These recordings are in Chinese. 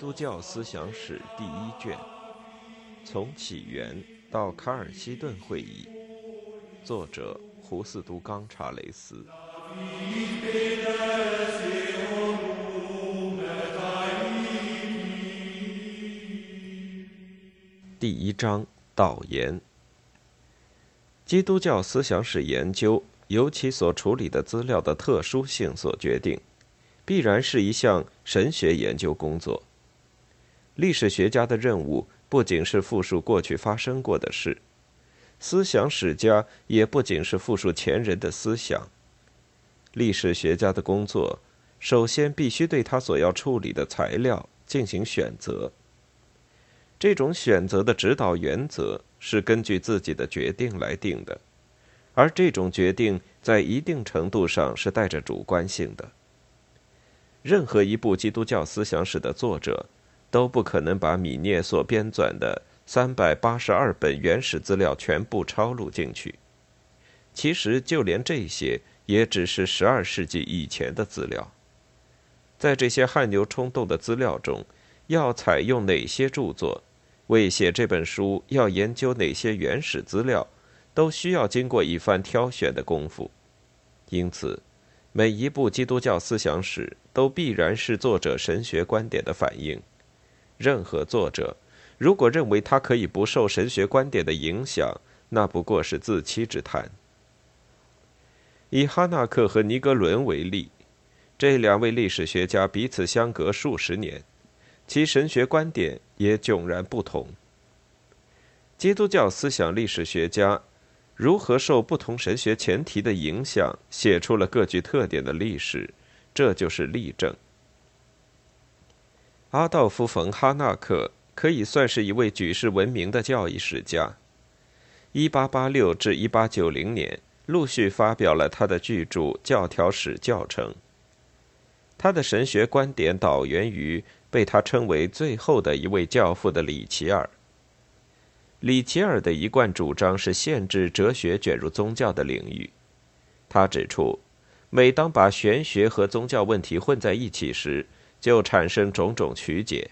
基督教思想史第一卷，从起源到卡尔西顿会议，作者胡斯都冈查雷斯。第一章导言：基督教思想史研究由其所处理的资料的特殊性所决定。必然是一项神学研究工作。历史学家的任务不仅是复述过去发生过的事，思想史家也不仅是复述前人的思想。历史学家的工作，首先必须对他所要处理的材料进行选择。这种选择的指导原则是根据自己的决定来定的，而这种决定在一定程度上是带着主观性的。任何一部基督教思想史的作者，都不可能把米涅所编纂的三百八十二本原始资料全部抄录进去。其实，就连这些也只是十二世纪以前的资料。在这些汗牛充栋的资料中，要采用哪些著作，为写这本书要研究哪些原始资料，都需要经过一番挑选的功夫。因此。每一部基督教思想史都必然是作者神学观点的反映。任何作者如果认为他可以不受神学观点的影响，那不过是自欺之谈。以哈纳克和尼格伦为例，这两位历史学家彼此相隔数十年，其神学观点也迥然不同。基督教思想历史学家。如何受不同神学前提的影响，写出了各具特点的历史，这就是例证。阿道夫·冯·哈纳克可以算是一位举世闻名的教义史家。1886至1890年，陆续发表了他的巨著《教条史教程》。他的神学观点导源于被他称为最后的一位教父的里奇尔。里奇尔的一贯主张是限制哲学卷入宗教的领域。他指出，每当把玄学和宗教问题混在一起时，就产生种种曲解。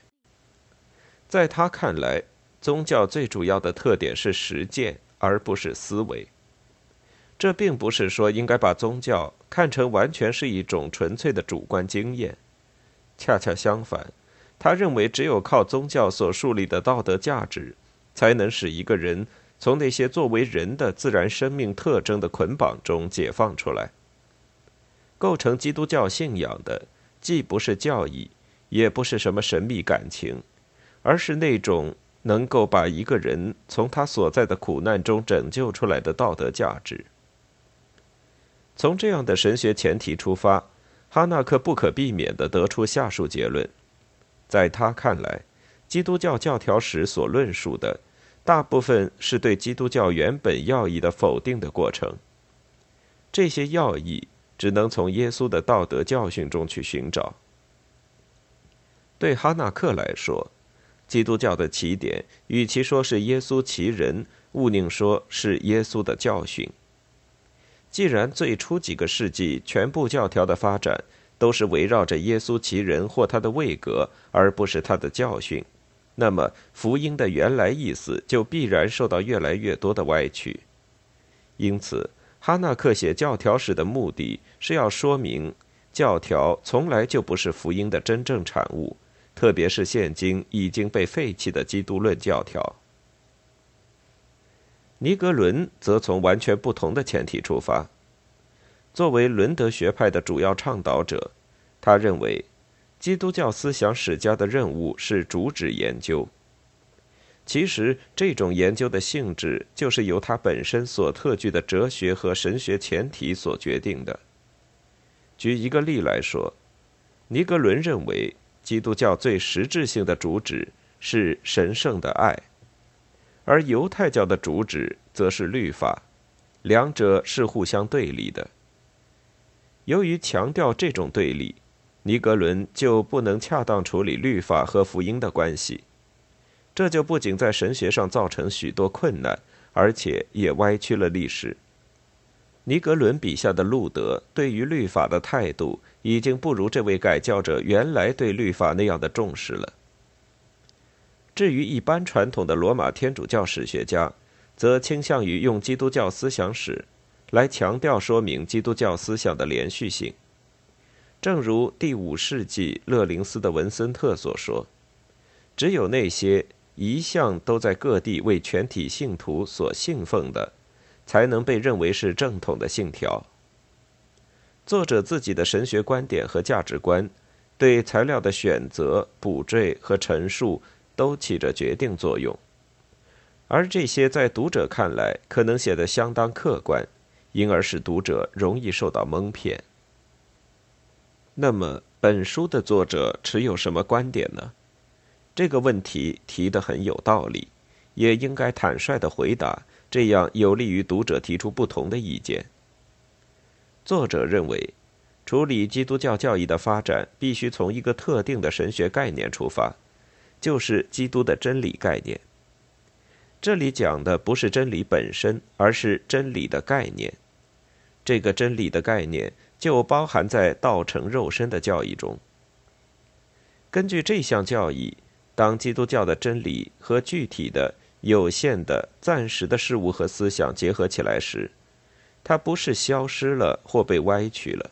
在他看来，宗教最主要的特点是实践，而不是思维。这并不是说应该把宗教看成完全是一种纯粹的主观经验。恰恰相反，他认为只有靠宗教所树立的道德价值。才能使一个人从那些作为人的自然生命特征的捆绑中解放出来。构成基督教信仰的，既不是教义，也不是什么神秘感情，而是那种能够把一个人从他所在的苦难中拯救出来的道德价值。从这样的神学前提出发，哈纳克不可避免地得出下述结论：在他看来，基督教教条史所论述的。大部分是对基督教原本要义的否定的过程。这些要义只能从耶稣的道德教训中去寻找。对哈纳克来说，基督教的起点与其说是耶稣其人，勿宁说是耶稣的教训。既然最初几个世纪全部教条的发展都是围绕着耶稣其人或他的位格，而不是他的教训。那么，福音的原来意思就必然受到越来越多的歪曲。因此，哈纳克写教条史的目的是要说明，教条从来就不是福音的真正产物，特别是现今已经被废弃的基督论教条。尼格伦则从完全不同的前提出发，作为伦德学派的主要倡导者，他认为。基督教思想史家的任务是主旨研究。其实，这种研究的性质就是由它本身所特具的哲学和神学前提所决定的。举一个例来说，尼格伦认为，基督教最实质性的主旨是神圣的爱，而犹太教的主旨则是律法，两者是互相对立的。由于强调这种对立。尼格伦就不能恰当处理律法和福音的关系，这就不仅在神学上造成许多困难，而且也歪曲了历史。尼格伦笔下的路德对于律法的态度，已经不如这位改教者原来对律法那样的重视了。至于一般传统的罗马天主教史学家，则倾向于用基督教思想史来强调说明基督教思想的连续性。正如第五世纪勒林斯的文森特所说：“只有那些一向都在各地为全体信徒所信奉的，才能被认为是正统的信条。”作者自己的神学观点和价值观，对材料的选择、补缀和陈述都起着决定作用，而这些在读者看来可能显得相当客观，因而使读者容易受到蒙骗。那么，本书的作者持有什么观点呢？这个问题提得很有道理，也应该坦率的回答，这样有利于读者提出不同的意见。作者认为，处理基督教教义的发展必须从一个特定的神学概念出发，就是基督的真理概念。这里讲的不是真理本身，而是真理的概念。这个真理的概念。就包含在道成肉身的教义中。根据这项教义，当基督教的真理和具体的、有限的、暂时的事物和思想结合起来时，它不是消失了或被歪曲了。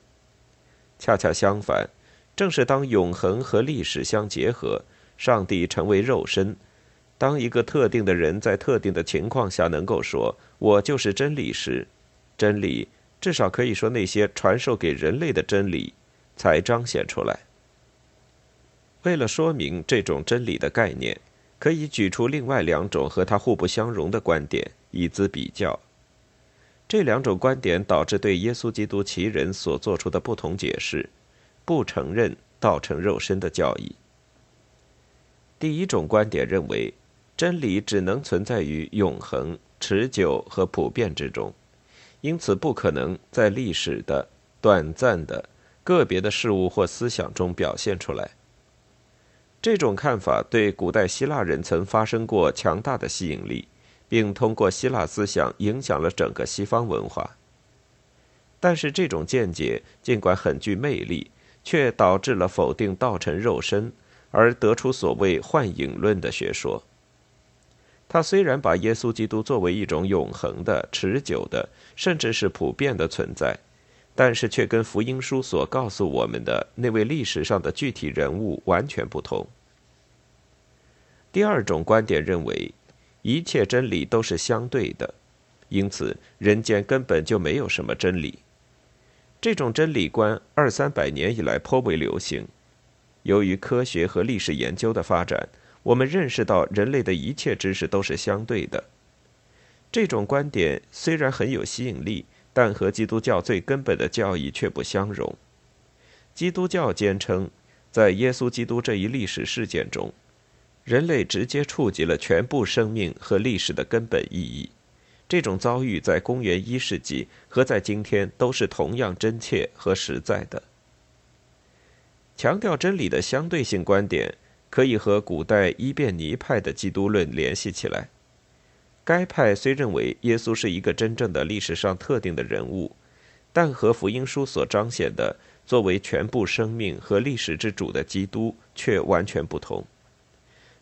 恰恰相反，正是当永恒和历史相结合，上帝成为肉身，当一个特定的人在特定的情况下能够说“我就是真理”时，真理。至少可以说，那些传授给人类的真理才彰显出来。为了说明这种真理的概念，可以举出另外两种和它互不相容的观点，以资比较。这两种观点导致对耶稣基督其人所做出的不同解释，不承认道成肉身的教义。第一种观点认为，真理只能存在于永恒、持久和普遍之中。因此，不可能在历史的、短暂的、个别的事物或思想中表现出来。这种看法对古代希腊人曾发生过强大的吸引力，并通过希腊思想影响了整个西方文化。但是，这种见解尽管很具魅力，却导致了否定道成肉身，而得出所谓幻影论的学说。他虽然把耶稣基督作为一种永恒的、持久的，甚至是普遍的存在，但是却跟福音书所告诉我们的那位历史上的具体人物完全不同。第二种观点认为，一切真理都是相对的，因此人间根本就没有什么真理。这种真理观二三百年以来颇为流行，由于科学和历史研究的发展。我们认识到，人类的一切知识都是相对的。这种观点虽然很有吸引力，但和基督教最根本的教义却不相容。基督教坚称，在耶稣基督这一历史事件中，人类直接触及了全部生命和历史的根本意义。这种遭遇在公元一世纪和在今天都是同样真切和实在的。强调真理的相对性观点。可以和古代伊辩尼派的基督论联系起来。该派虽认为耶稣是一个真正的历史上特定的人物，但和福音书所彰显的作为全部生命和历史之主的基督却完全不同。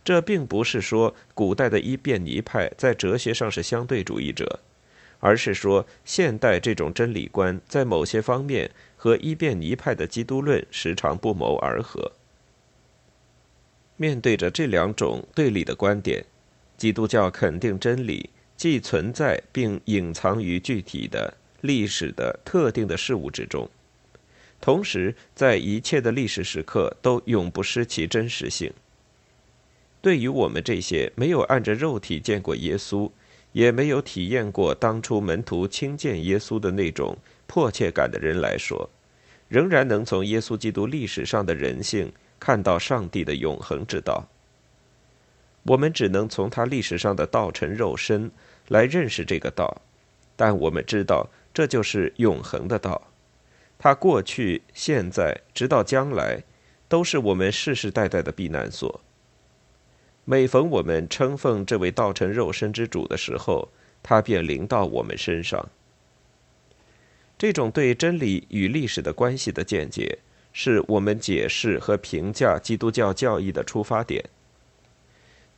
这并不是说古代的伊辩尼派在哲学上是相对主义者，而是说现代这种真理观在某些方面和伊辩尼派的基督论时常不谋而合。面对着这两种对立的观点，基督教肯定真理既存在并隐藏于具体的历史的特定的事物之中，同时在一切的历史时刻都永不失其真实性。对于我们这些没有按着肉体见过耶稣，也没有体验过当初门徒亲见耶稣的那种迫切感的人来说，仍然能从耶稣基督历史上的人性。看到上帝的永恒之道，我们只能从他历史上的道成肉身来认识这个道，但我们知道这就是永恒的道，他过去、现在直到将来，都是我们世世代代的避难所。每逢我们称奉这位道成肉身之主的时候，他便临到我们身上。这种对真理与历史的关系的见解。是我们解释和评价基督教教义的出发点。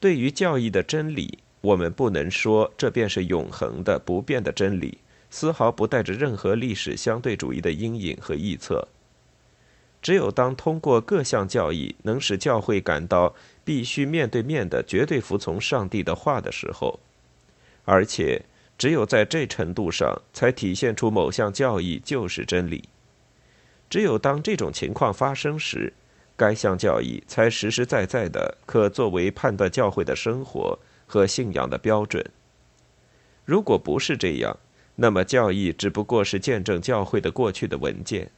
对于教义的真理，我们不能说这便是永恒的、不变的真理，丝毫不带着任何历史相对主义的阴影和臆测。只有当通过各项教义能使教会感到必须面对面的绝对服从上帝的话的时候，而且只有在这程度上才体现出某项教义就是真理。只有当这种情况发生时，该项教义才实实在在的可作为判断教会的生活和信仰的标准。如果不是这样，那么教义只不过是见证教会的过去的文件。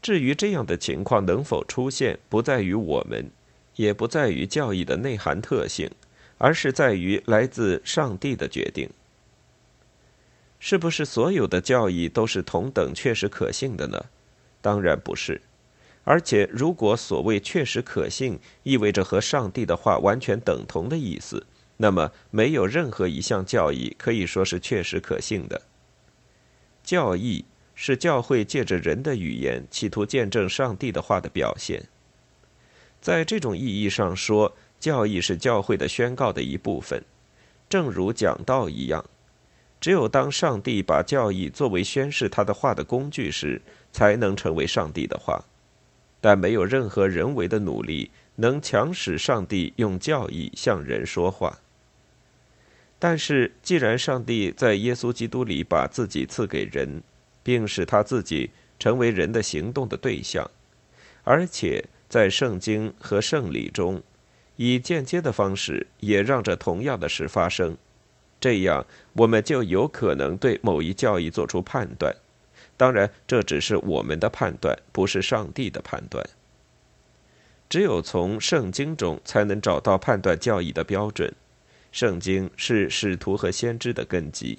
至于这样的情况能否出现，不在于我们，也不在于教义的内涵特性，而是在于来自上帝的决定。是不是所有的教义都是同等确实可信的呢？当然不是。而且，如果所谓确实可信意味着和上帝的话完全等同的意思，那么没有任何一项教义可以说是确实可信的。教义。是教会借着人的语言，企图见证上帝的话的表现。在这种意义上说，教义是教会的宣告的一部分，正如讲道一样。只有当上帝把教义作为宣示他的话的工具时，才能成为上帝的话。但没有任何人为的努力能强使上帝用教义向人说话。但是，既然上帝在耶稣基督里把自己赐给人，并使他自己成为人的行动的对象，而且在圣经和圣礼中，以间接的方式也让这同样的事发生。这样，我们就有可能对某一教义做出判断。当然，这只是我们的判断，不是上帝的判断。只有从圣经中才能找到判断教义的标准。圣经是使徒和先知的根基。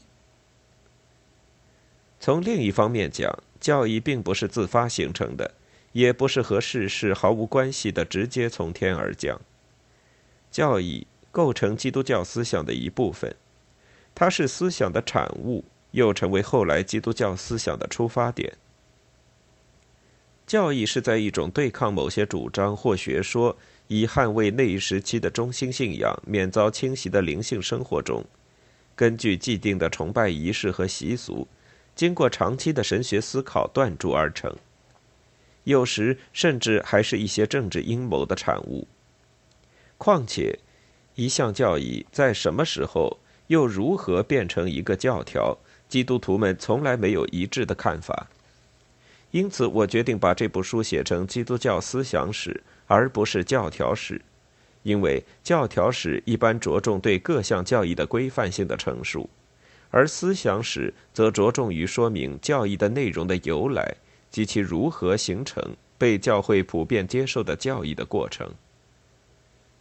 从另一方面讲，教义并不是自发形成的，也不是和世事毫无关系的直接从天而降。教义构成基督教思想的一部分，它是思想的产物，又成为后来基督教思想的出发点。教义是在一种对抗某些主张或学说，以捍卫那一时期的中心信仰免遭侵袭的灵性生活中，根据既定的崇拜仪式和习俗。经过长期的神学思考锻铸而成，有时甚至还是一些政治阴谋的产物。况且，一项教义在什么时候又如何变成一个教条，基督徒们从来没有一致的看法。因此，我决定把这部书写成基督教思想史，而不是教条史，因为教条史一般着重对各项教义的规范性的陈述。而思想史则着重于说明教义的内容的由来及其如何形成被教会普遍接受的教义的过程。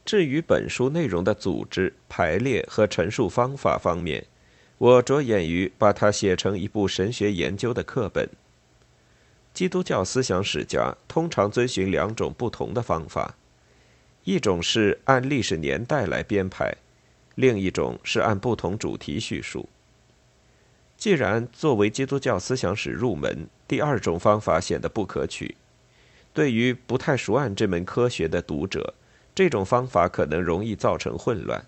至于本书内容的组织、排列和陈述方法方面，我着眼于把它写成一部神学研究的课本。基督教思想史家通常遵循两种不同的方法：一种是按历史年代来编排，另一种是按不同主题叙述。既然作为基督教思想史入门，第二种方法显得不可取。对于不太熟谙这门科学的读者，这种方法可能容易造成混乱，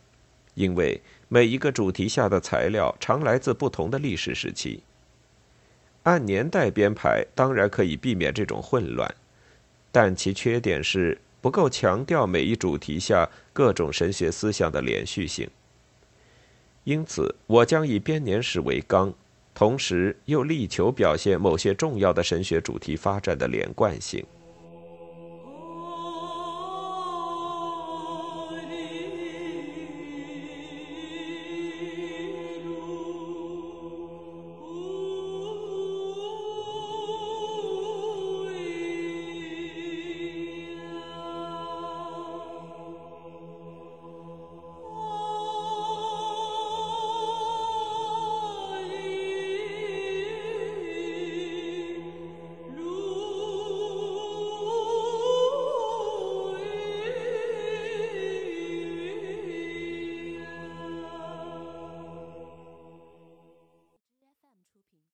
因为每一个主题下的材料常来自不同的历史时期。按年代编排当然可以避免这种混乱，但其缺点是不够强调每一主题下各种神学思想的连续性。因此，我将以编年史为纲，同时又力求表现某些重要的神学主题发展的连贯性。